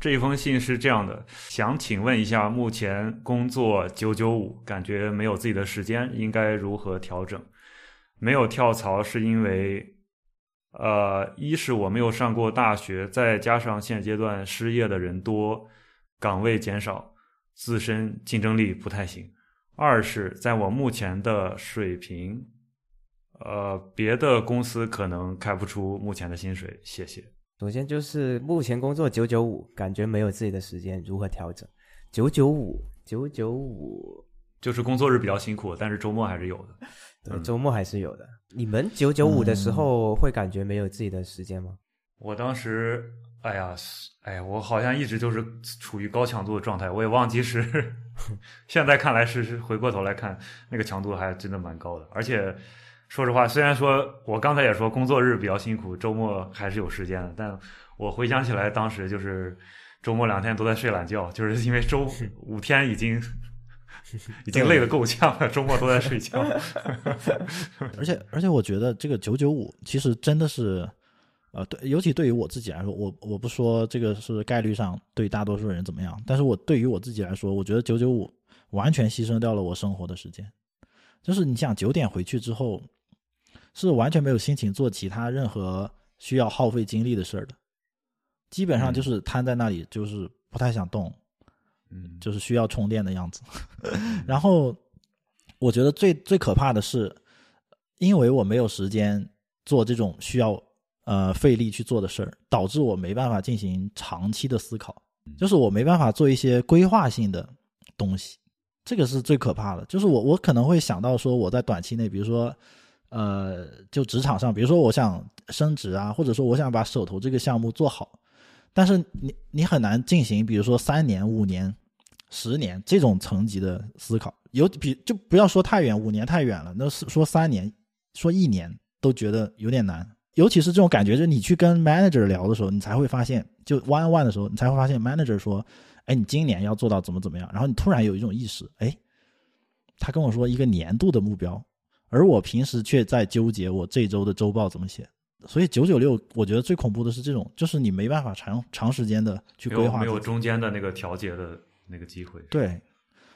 这一封信是这样的，想请问一下，目前工作九九五，感觉没有自己的时间，应该如何调整？没有跳槽是因为，呃，一是我没有上过大学，再加上现阶段失业的人多，岗位减少，自身竞争力不太行；二是在我目前的水平，呃，别的公司可能开不出目前的薪水。谢谢。首先就是目前工作九九五，感觉没有自己的时间，如何调整？九九五，九九五，就是工作日比较辛苦，但是周末还是有的。对，周末还是有的。你们九九五的时候会感觉没有自己的时间吗？我当时，哎呀，哎呀，我好像一直就是处于高强度的状态，我也忘记是。现在看来是是，回过头来看，那个强度还真的蛮高的，而且。说实话，虽然说我刚才也说工作日比较辛苦，周末还是有时间的，但我回想起来，当时就是周末两天都在睡懒觉，就是因为周五天已经 已经累得够呛了，周末都在睡觉。而 且而且，我觉得这个九九五其实真的是，呃，对，尤其对于我自己来说，我我不说这个是概率上对大多数人怎么样，但是我对于我自己来说，我觉得九九五完全牺牲掉了我生活的时间，就是你想九点回去之后。是完全没有心情做其他任何需要耗费精力的事儿的，基本上就是瘫在那里，就是不太想动，嗯，就是需要充电的样子。然后我觉得最最可怕的是，因为我没有时间做这种需要呃费力去做的事儿，导致我没办法进行长期的思考，就是我没办法做一些规划性的东西，这个是最可怕的。就是我我可能会想到说我在短期内，比如说。呃，就职场上，比如说我想升职啊，或者说我想把手头这个项目做好，但是你你很难进行，比如说三年、五年、十年这种层级的思考。有比就不要说太远，五年太远了，那是说三年、说一年都觉得有点难。尤其是这种感觉，就你去跟 manager 聊的时候，你才会发现，就 one one 的时候，你才会发现 manager 说，哎，你今年要做到怎么怎么样，然后你突然有一种意识，哎，他跟我说一个年度的目标。而我平时却在纠结我这周的周报怎么写，所以九九六，我觉得最恐怖的是这种，就是你没办法长长时间的去规划，没有中间的那个调节的那个机会。对，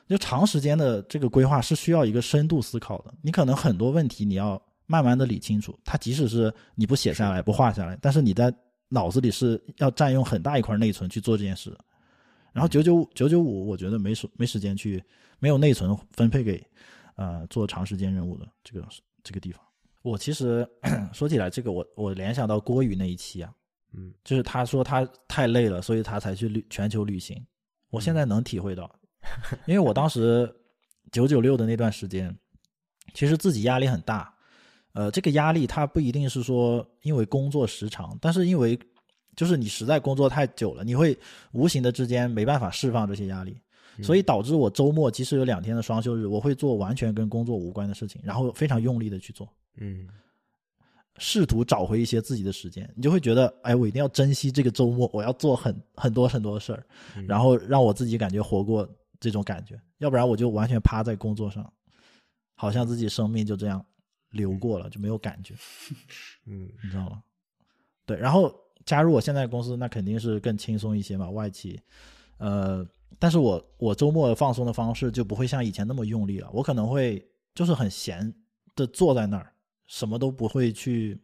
就长时间的这个规划是需要一个深度思考的，你可能很多问题你要慢慢的理清楚，它即使是你不写下来不画下来，但是你在脑子里是要占用很大一块内存去做这件事。然后九九九九五，我觉得没时没时间去，没有内存分配给。呃，做长时间任务的这个这个地方，我其实 说起来，这个我我联想到郭宇那一期啊，嗯，就是他说他太累了，所以他才去旅全球旅行。我现在能体会到，因为我当时九九六的那段时间，其实自己压力很大。呃，这个压力它不一定是说因为工作时长，但是因为就是你实在工作太久了，你会无形的之间没办法释放这些压力。所以导致我周末即使有两天的双休日，我会做完全跟工作无关的事情，然后非常用力的去做，嗯，试图找回一些自己的时间。你就会觉得，哎，我一定要珍惜这个周末，我要做很很多很多的事儿，然后让我自己感觉活过这种感觉。要不然我就完全趴在工作上，好像自己生命就这样流过了，就没有感觉。嗯，你知道吗？对，然后加入我现在公司，那肯定是更轻松一些嘛，外企，呃。但是我我周末放松的方式就不会像以前那么用力了，我可能会就是很闲的坐在那儿，什么都不会去，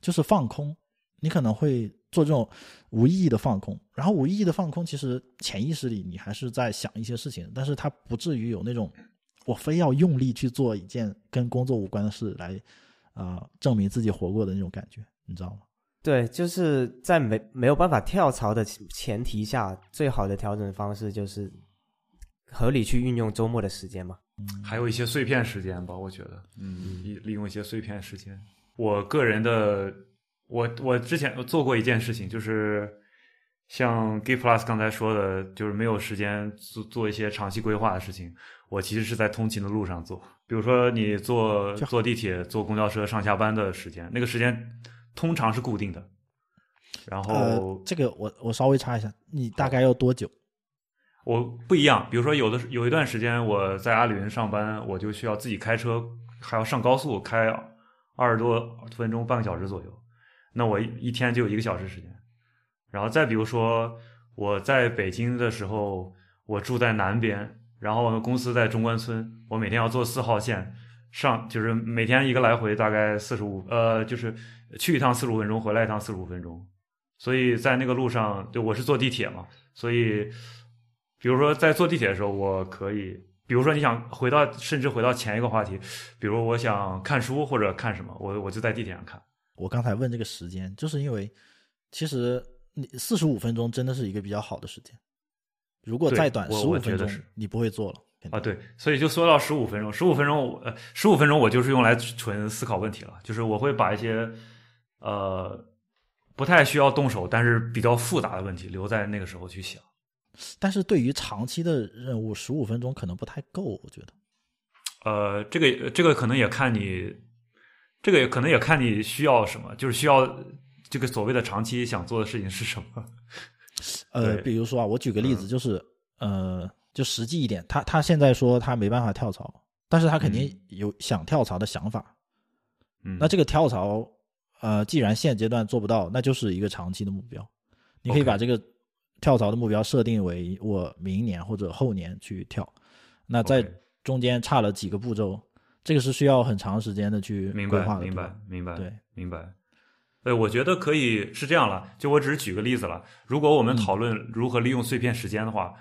就是放空。你可能会做这种无意义的放空，然后无意义的放空，其实潜意识里你还是在想一些事情，但是它不至于有那种我非要用力去做一件跟工作无关的事来啊证明自己活过的那种感觉，你知道吗？对，就是在没没有办法跳槽的前提下，最好的调整方式就是合理去运用周末的时间嘛。还有一些碎片时间吧，我觉得，嗯，利利用一些碎片时间。我个人的，我我之前做过一件事情，就是像 G Plus 刚才说的，就是没有时间做做一些长期规划的事情。我其实是在通勤的路上做，比如说你坐坐地铁、坐公交车上下班的时间，那个时间。通常是固定的，然后这个我我稍微插一下，你大概要多久？我不一样，比如说有的有一段时间我在阿里云上班，我就需要自己开车，还要上高速开二十多分钟，半个小时左右，那我一天就有一个小时时间。然后再比如说我在北京的时候，我住在南边，然后我们公司在中关村，我每天要坐四号线上，就是每天一个来回大概四十五，呃，就是去一趟四十五分钟，回来一趟四十五分钟，所以在那个路上，对我是坐地铁嘛，所以比如说在坐地铁的时候，我可以。比如说，你想回到，甚至回到前一个话题，比如我想看书或者看什么，我我就在地铁上看。我刚才问这个时间，就是因为其实你四十五分钟真的是一个比较好的时间。如果再短十五分钟，你不会做了啊？对，所以就缩到十五分钟，十五分钟，呃，十五分钟我就是用来纯思考问题了，就是我会把一些呃不太需要动手，但是比较复杂的问题留在那个时候去想。但是对于长期的任务，十五分钟可能不太够，我觉得。呃，这个这个可能也看你，这个也可能也看你需要什么，就是需要这个所谓的长期想做的事情是什么。呃，比如说啊，我举个例子，就是呃，就实际一点，他他现在说他没办法跳槽，但是他肯定有想跳槽的想法。嗯，那这个跳槽，呃，既然现阶段做不到，那就是一个长期的目标。你可以把这个。跳槽的目标设定为我明年或者后年去跳，那在中间差了几个步骤，这个是需要很长时间的去规划的。明白，明白，对，明白。对，我觉得可以是这样了。就我只是举个例子了。如果我们讨论如何利用碎片时间的话，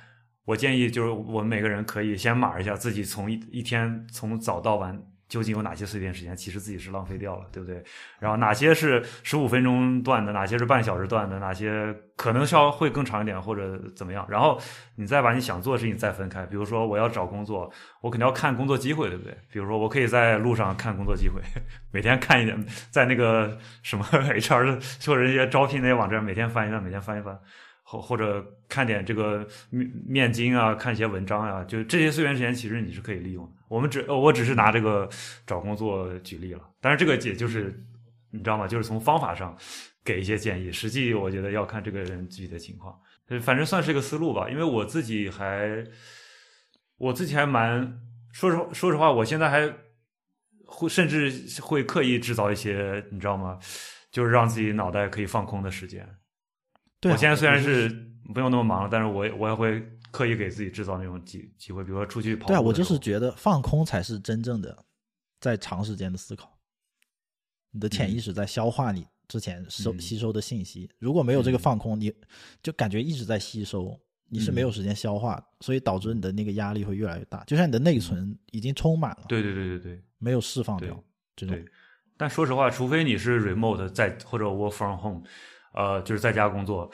我建议就是我们每个人可以先码一下自己从一一天从早到晚。究竟有哪些碎片时间，其实自己是浪费掉了，对不对？然后哪些是十五分钟段的，哪些是半小时段的，哪些可能稍会更长一点或者怎么样？然后你再把你想做的事情再分开。比如说我要找工作，我肯定要看工作机会，对不对？比如说我可以在路上看工作机会，每天看一点，在那个什么 HR 或者一些招聘那些网站，每天翻一翻，每天翻一翻。或或者看点这个面面经啊，看一些文章啊，就这些碎片时间，其实你是可以利用的。我们只我只是拿这个找工作举例了，但是这个也就是你知道吗？就是从方法上给一些建议，实际我觉得要看这个人具体的情况。反正算是一个思路吧，因为我自己还我自己还蛮说实说实话，我现在还会甚至会刻意制造一些你知道吗？就是让自己脑袋可以放空的时间。我现在虽然是不用那么忙了，但是我我也会刻意给自己制造那种机机会，比如说出去跑。对啊，我就是觉得放空才是真正的在长时间的思考。你的潜意识在消化你之前收吸收的信息，如果没有这个放空，你就感觉一直在吸收，你是没有时间消化，所以导致你的那个压力会越来越大。就像你的内存已经充满了，对对对对对，没有释放掉这种。但说实话，除非你是 remote 在或者 work from home。呃，就是在家工作，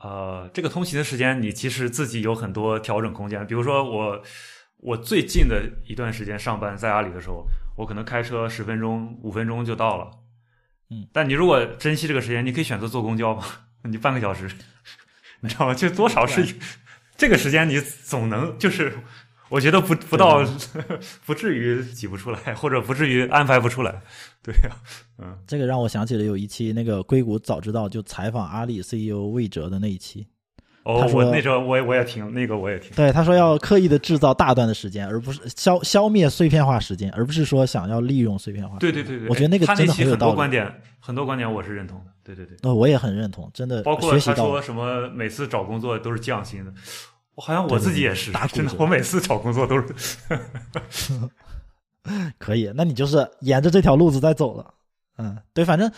呃，这个通勤的时间你其实自己有很多调整空间。比如说我，我最近的一段时间上班在阿里的时候，我可能开车十分钟、五分钟就到了。嗯，但你如果珍惜这个时间，你可以选择坐公交嘛，你半个小时，你知道吗？就多少是这个时间，你总能就是。我觉得不不到，不至于挤不出来，或者不至于安排不出来，对呀，嗯，这个让我想起了有一期那个硅谷早知道就采访阿里 CEO 魏哲的那一期，哦，我那时候我也我也听那个我也听，对，他说要刻意的制造大段的时间，而不是消消灭碎片化时间，而不是说想要利用碎片化，对对对对，我觉得那个真的很有道理，很多观点很多观点我是认同的，对对对，那，我也很认同，真的，包括他说什么每次找工作都是降薪的。我好像我自己也是，真的，我每次找工作都是。可以，那你就是沿着这条路子在走了。嗯，对，反正，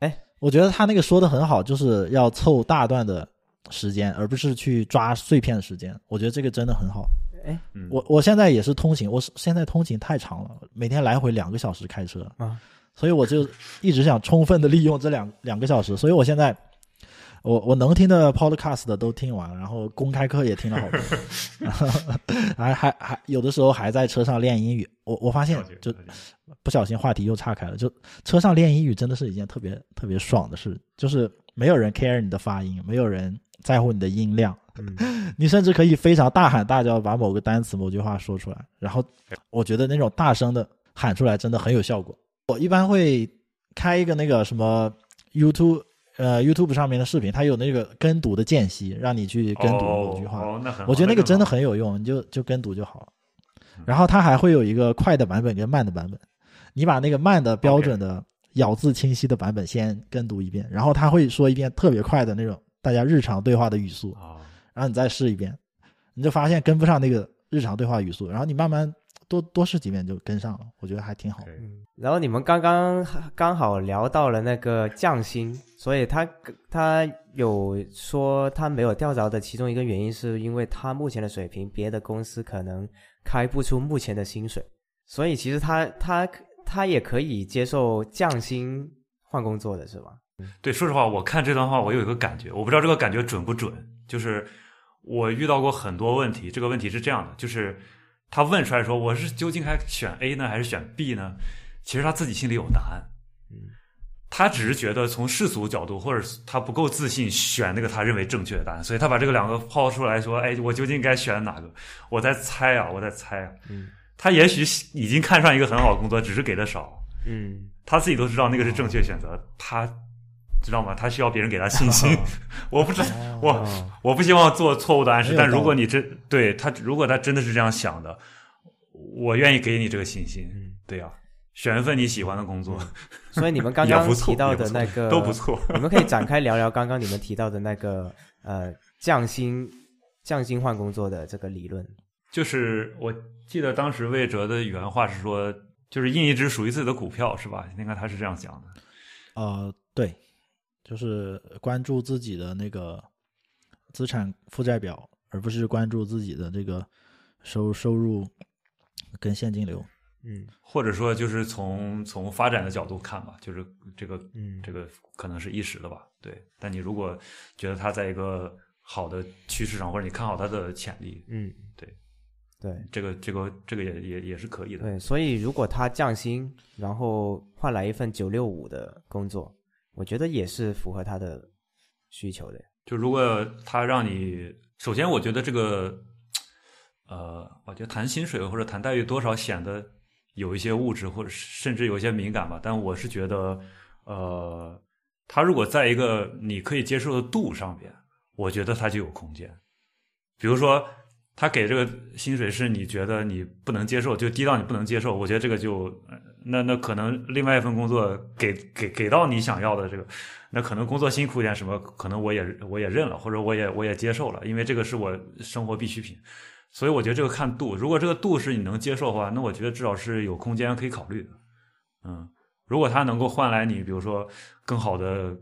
哎，我觉得他那个说的很好，就是要凑大段的时间，而不是去抓碎片的时间。我觉得这个真的很好。哎，我我现在也是通勤，我现在通勤太长了，每天来回两个小时开车啊，所以我就一直想充分的利用这两两个小时，所以我现在。我我能听的 podcast 都听完，然后公开课也听了好多，还还还有的时候还在车上练英语。我我发现就不小心话题又岔开了，就车上练英语真的是一件特别特别爽的事，就是没有人 care 你的发音，没有人在乎你的音量，你甚至可以非常大喊大叫把某个单词某句话说出来。然后我觉得那种大声的喊出来真的很有效果。我一般会开一个那个什么 YouTube。呃，YouTube 上面的视频，它有那个跟读的间隙，让你去跟读某句话。哦，那很。我觉得那个真的很有用，你就就跟读就好了。然后它还会有一个快的版本跟慢的版本，你把那个慢的标准的咬字清晰的版本先跟读一遍，然后他会说一遍特别快的那种大家日常对话的语速，啊，然后你再试一遍，你就发现跟不上那个日常对话语速，然后你慢慢多多试几遍就跟上了，我觉得还挺好。然后你们刚刚刚好聊到了那个降薪，所以他他有说他没有调着的其中一个原因是因为他目前的水平，别的公司可能开不出目前的薪水，所以其实他他他也可以接受降薪换工作的是吧？对，说实话，我看这段话，我有一个感觉，我不知道这个感觉准不准。就是我遇到过很多问题，这个问题是这样的，就是他问出来说，我是究竟该选 A 呢，还是选 B 呢？其实他自己心里有答案，嗯，他只是觉得从世俗角度，或者他不够自信选那个他认为正确的答案，所以他把这个两个抛出来说，哎，我究竟该选哪个？我在猜啊，我在猜啊。嗯他也许已经看上一个很好的工作，只是给的少。嗯他自己都知道那个是正确选择，他知道吗？他需要别人给他信心。我不知道，我哦我不希望做错误的暗示，但如果你真对他，如果他真的是这样想的，我愿意给你这个信心。嗯，对呀、选一份你喜欢的工作，所以你们刚刚 提到的那个 都不错。你们可以展开聊聊刚刚你们提到的那个呃降薪降薪换工作的这个理论。就是我记得当时魏哲的原话是说，就是印一只属于自己的股票，是吧？应该他是这样讲的。呃，对，就是关注自己的那个资产负债表，而不是关注自己的这个收收入跟现金流。嗯或者说，就是从从发展的角度看吧，就是这个嗯这个可能是一时的吧，对。但你如果觉得它在一个好的趋势上，或者你看好它的潜力，嗯，对对这个这个这个也也也是可以的。对，所以如果他降薪，然后换来一份九六五的工作，我觉得也是符合他的需求的。就如果他让你，首先我觉得这个，呃，我觉得谈薪水或者谈待遇多少显得有一些物质，或者甚至有一些敏感吧。但我是觉得，呃，他如果在一个你可以接受的度上边，我觉得他就有空间。比如说，他给这个薪水是你觉得你不能接受，就低到你不能接受，我觉得这个就，那那可能另外一份工作给给给到你想要的这个，那可能工作辛苦点，什么可能我也我也认了，或者我也我也接受了，因为这个是我生活必需品，所以我觉得这个看度，如果这个度是你能接受的话，那我觉得至少是有空间可以考虑的，嗯，如果它能够换来你比如说更好的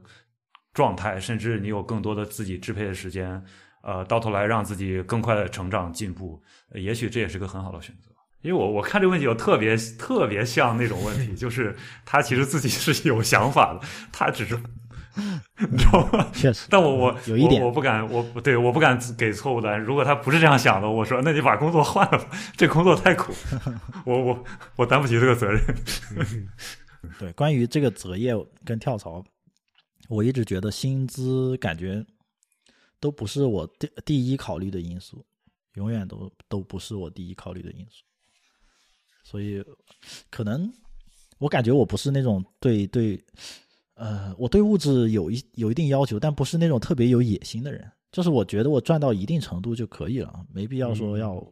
状态，甚至你有更多的自己支配的时间，呃，到头来让自己更快的成长进步，也许这也是个很好的选择。因为我我看这个问题，我特别特别像那种问题，就是他其实自己是有想法的，他只是 你知道吗？确实，但我我有一点我，我不敢，我不对，我不敢给错误的答案。如果他不是这样想的，我说那你把工作换了吧，这工作太苦，我我我担不起这个责任。对，关于这个择业跟跳槽，我一直觉得薪资感觉都不是我第第一考虑的因素，永远都都不是我第一考虑的因素。所以，可能我感觉我不是那种对对，呃，我对物质有一有一定要求，但不是那种特别有野心的人。就是我觉得我赚到一定程度就可以了，没必要说要，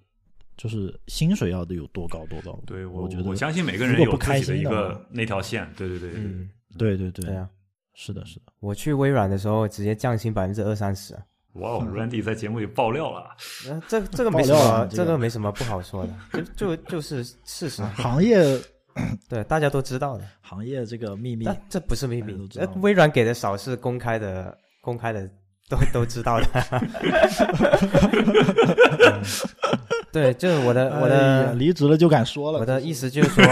就是薪水要得有多高多高。对我觉得我相信每个人有自己的开心的一个那条线。对对对对对嗯，对对对对啊，是的，是的。我去微软的时候直接降薪百分之二三十，哇哦，Randy 在节目里爆料了。呃，这这个没爆什么，这个这个没什么不好说的，就就就是事实，行业 对，大家都知道的。行业这个秘密，这不是秘密微软给的少是公开的，公开的都都知道的。嗯 对，就是我的我哎的呀离职了就敢说了。我的意思就是说，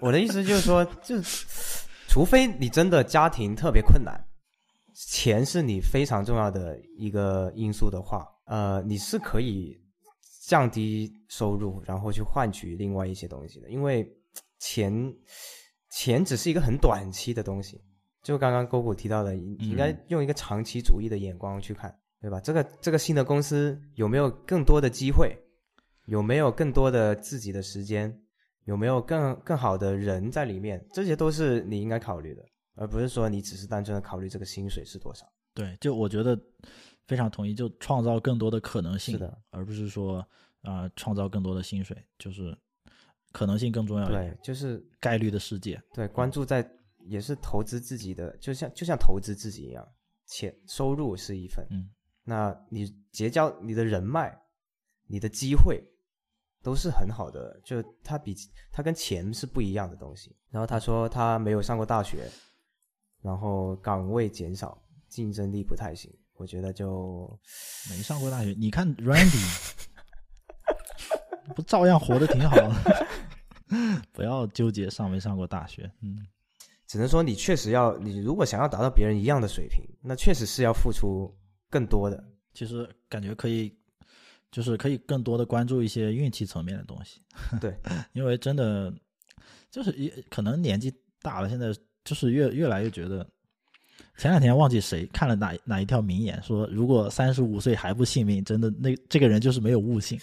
我的意思就是说，就是除非你真的家庭特别困难，钱是你非常重要的一个因素的话，呃，你是可以降低收入，然后去换取另外一些东西的，因为钱钱只是一个很短期的东西。就刚刚勾股提到的，你应该用一个长期主义的眼光去看，对吧？这个这个新的公司有没有更多的机会？有没有更多的自己的时间？有没有更更好的人在里面？这些都是你应该考虑的，而不是说你只是单纯的考虑这个薪水是多少。对，就我觉得非常同意，就创造更多的可能性，是的，而不是说啊、呃创造更多的薪水，就是可能性更重要一点。对，就是概率的世界，对关注在也是投资自己的，就像就像投资自己一样，钱收入是一份，嗯，那你结交你的人脉、你的机会都是很好的，就他比他跟钱是不一样的东西。然后他说他没有上过大学，然后岗位减少，竞争力不太行。我觉得就没上过大学，你看 Randy 不照样活得挺好的？不要纠结上没上过大学，嗯，只能说你确实要，你如果想要达到别人一样的水平，那确实是要付出更多的。其实感觉可以，就是可以更多的关注一些运气层面的东西。对，因为真的就是一可能年纪大了，现在就是越越来越觉得。前两天忘记谁看了哪哪一条名言，说如果三十五岁还不信命，真的那这个人就是没有悟性。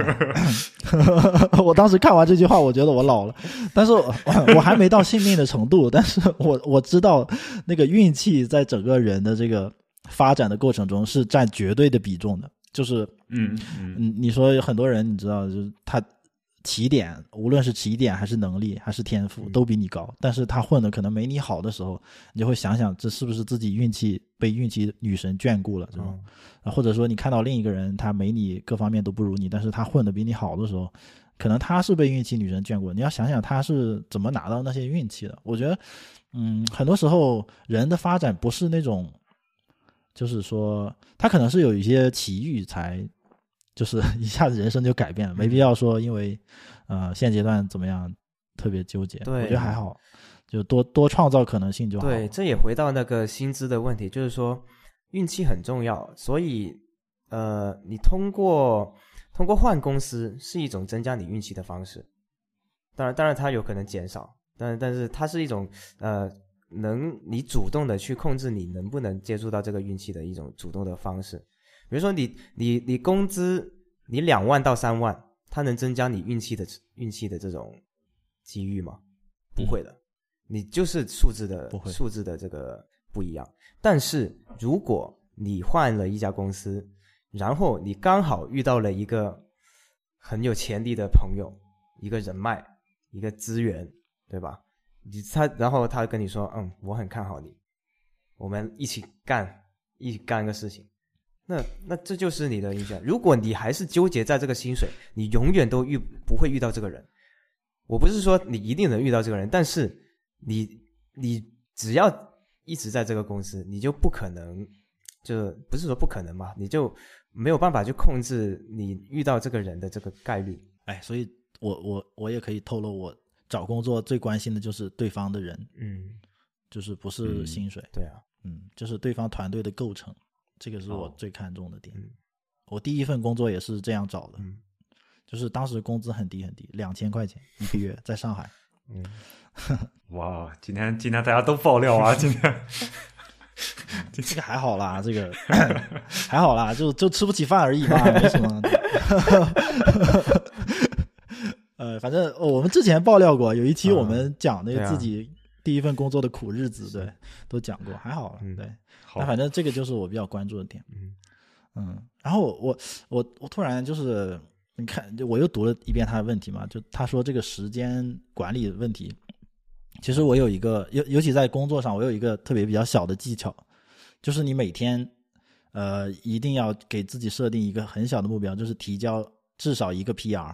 我当时看完这句话，我觉得我老了，但是我我还没到信命的程度，但是我我知道那个运气在整个人的这个发展的过程中是占绝对的比重的，就是嗯嗯嗯，你说很多人你知道，就是他。起点，无论是起点还是能力还是天赋，都比你高。但是他混的可能没你好的时候，你就会想想，这是不是自己运气被运气女神眷顾了，这种。或者说你看到另一个人，他没你各方面都不如你，但是他混的比你好的时候，可能他是被运气女神眷顾。你要想想他是怎么拿到那些运气的。我觉得，嗯，很多时候人的发展不是那种，就是说他可能是有一些奇遇才。就是 一下子人生就改变了，没必要说因为，呃，现阶段怎么样特别纠结。对，我觉得还好，就多多创造可能性就好。对，这也回到那个薪资的问题，就是说运气很重要，所以呃，你通过通过换公司是一种增加你运气的方式。当然，当然它有可能减少，但但是它是一种呃，能你主动的去控制你能不能接触到这个运气的一种主动的方式。比如说你你你工资你两万到三万，它能增加你运气的运气的这种机遇吗？不会的，你就是数字的数字的这个不一样。但是如果你换了一家公司，然后你刚好遇到了一个很有潜力的朋友，一个人脉，一个资源，对吧？你他然后他跟你说，嗯，我很看好你，我们一起干，一起干个事情。那那这就是你的影响。如果你还是纠结在这个薪水，你永远都遇不会遇到这个人。我不是说你一定能遇到这个人，但是你你只要一直在这个公司，你就不可能，就不是说不可能嘛，你就没有办法去控制你遇到这个人的这个概率。哎，所以我我我也可以透露，我找工作最关心的就是对方的人，嗯，就是不是薪水，对啊，嗯，就是对方团队的构成。这个是我最看重的点。我第一份工作也是这样找的，就是当时工资很低很低，两千块钱一个月，在上海。嗯，哇，今天今天大家都爆料啊！今天 这个还好啦，这个还好啦，就就吃不起饭而已嘛，没什么。呃，反正我们之前爆料过，有一期我们讲那个自己第一份工作的苦日子，对，都讲过，还好，对。那反正这个就是我比较关注的点，嗯。嗯，然后我我我突然就是你看，我又读了一遍他的问题嘛，就他说这个时间管理问题，其实我有一个尤尤其在工作上，我有一个特别比较小的技巧，就是你每天呃一定要给自己设定一个很小的目标，就是提交至少一个 PR，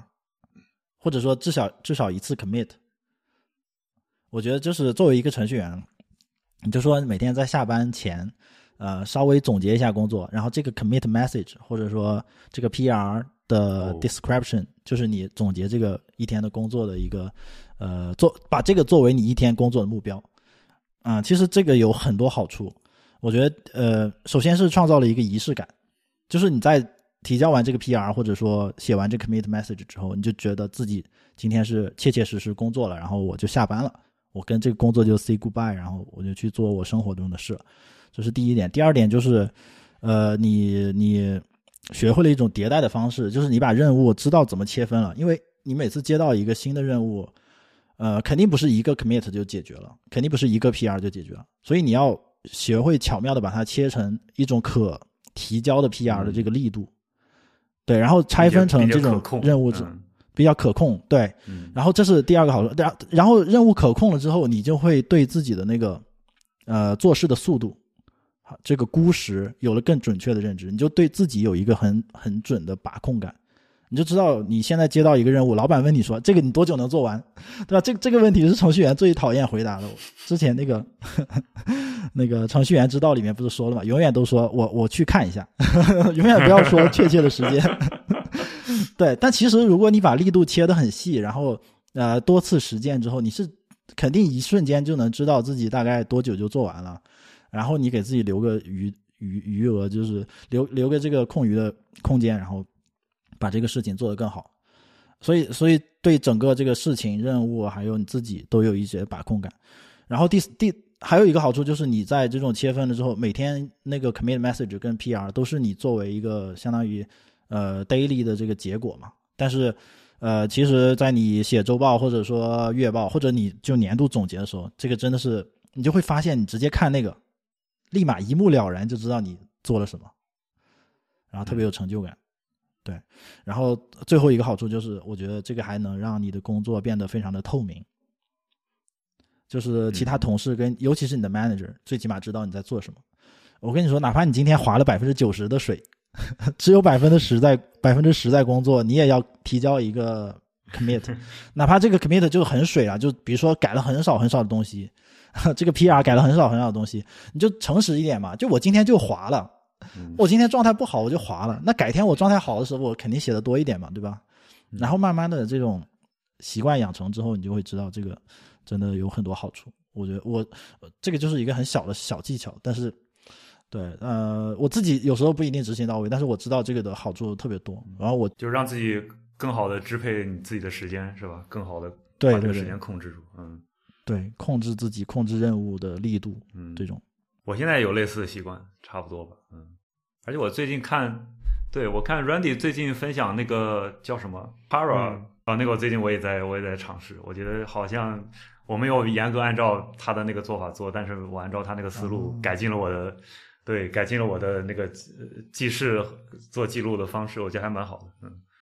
或者说至少至少一次 commit。我觉得就是作为一个程序员，你就说每天在下班前。呃，稍微总结一下工作，然后这个 commit message 或者说这个 PR 的 description，就是你总结这个一天的工作的一个呃做，把这个作为你一天工作的目标。啊，其实这个有很多好处。我觉得呃，首先是创造了一个仪式感，就是你在提交完这个 PR 或者说写完这 commit message 之后，你就觉得自己今天是切切实实工作了，然后我就下班了，我跟这个工作就 say goodbye，然后我就去做我生活中的事了。这是第一点，第二点就是，呃，你你学会了一种迭代的方式，就是你把任务知道怎么切分了，因为你每次接到一个新的任务，呃，肯定不是一个 commit 就解决了，肯定不是一个 PR 就解决了，所以你要学会巧妙的把它切成一种可提交的 PR 的这个力度，对，然后拆分成这种任务制，比较可控，对，然后这是第二个好处，然然后任务可控了之后，你就会对自己的那个呃做事的速度。这个估时有了更准确的认知，你就对自己有一个很很准的把控感，你就知道你现在接到一个任务，老板问你说这个你多久能做完，对吧？这这个问题是程序员最讨厌回答的。之前那个 那个程序员之道里面不是说了吗？永远都说我我去看一下，永远不要说确切的时间。对，但其实如果你把力度切得很细，然后呃多次实践之后，你是肯定一瞬间就能知道自己大概多久就做完了。然后你给自己留个余余余额，就是留留个这个空余的空间，然后把这个事情做得更好。所以，所以对整个这个事情、任务还有你自己都有一些把控感。然后第第还有一个好处就是你在这种切分了之后，每天那个 commit message 跟 PR 都是你作为一个相当于呃 daily 的这个结果嘛。但是呃，其实，在你写周报或者说月报或者你就年度总结的时候，这个真的是你就会发现，你直接看那个。立马一目了然就知道你做了什么，然后特别有成就感，对。然后最后一个好处就是，我觉得这个还能让你的工作变得非常的透明，就是其他同事跟尤其是你的 manager，最起码知道你在做什么。我跟你说，哪怕你今天划了百分之九十的水，只有百分之十在百分之十在工作，你也要提交一个 commit，哪怕这个 commit 就很水啊，就比如说改了很少很少的东西。这个 PR 改了很少很少的东西，你就诚实一点嘛。就我今天就划了，我今天状态不好我就划了。那改天我状态好的时候，我肯定写的多一点嘛，对吧？然后慢慢的这种习惯养成之后，你就会知道这个真的有很多好处。我觉得我这个就是一个很小的小技巧，但是对呃我自己有时候不一定执行到位，但是我知道这个的好处特别多。然后我就让自己更好的支配你自己的时间，是吧？更好的把这个时间控制住，嗯。对，控制自己，控制任务的力度，嗯，这种，我现在有类似的习惯，差不多吧，嗯，而且我最近看，对我看 Randy 最近分享那个叫什么 Para 啊，那个我最近我也在，我也在尝试，我觉得好像我没有严格按照他的那个做法做，但是我按照他那个思路改进了我的，对，改进了我的那个记事做记录的方式，我觉得还蛮好的，嗯。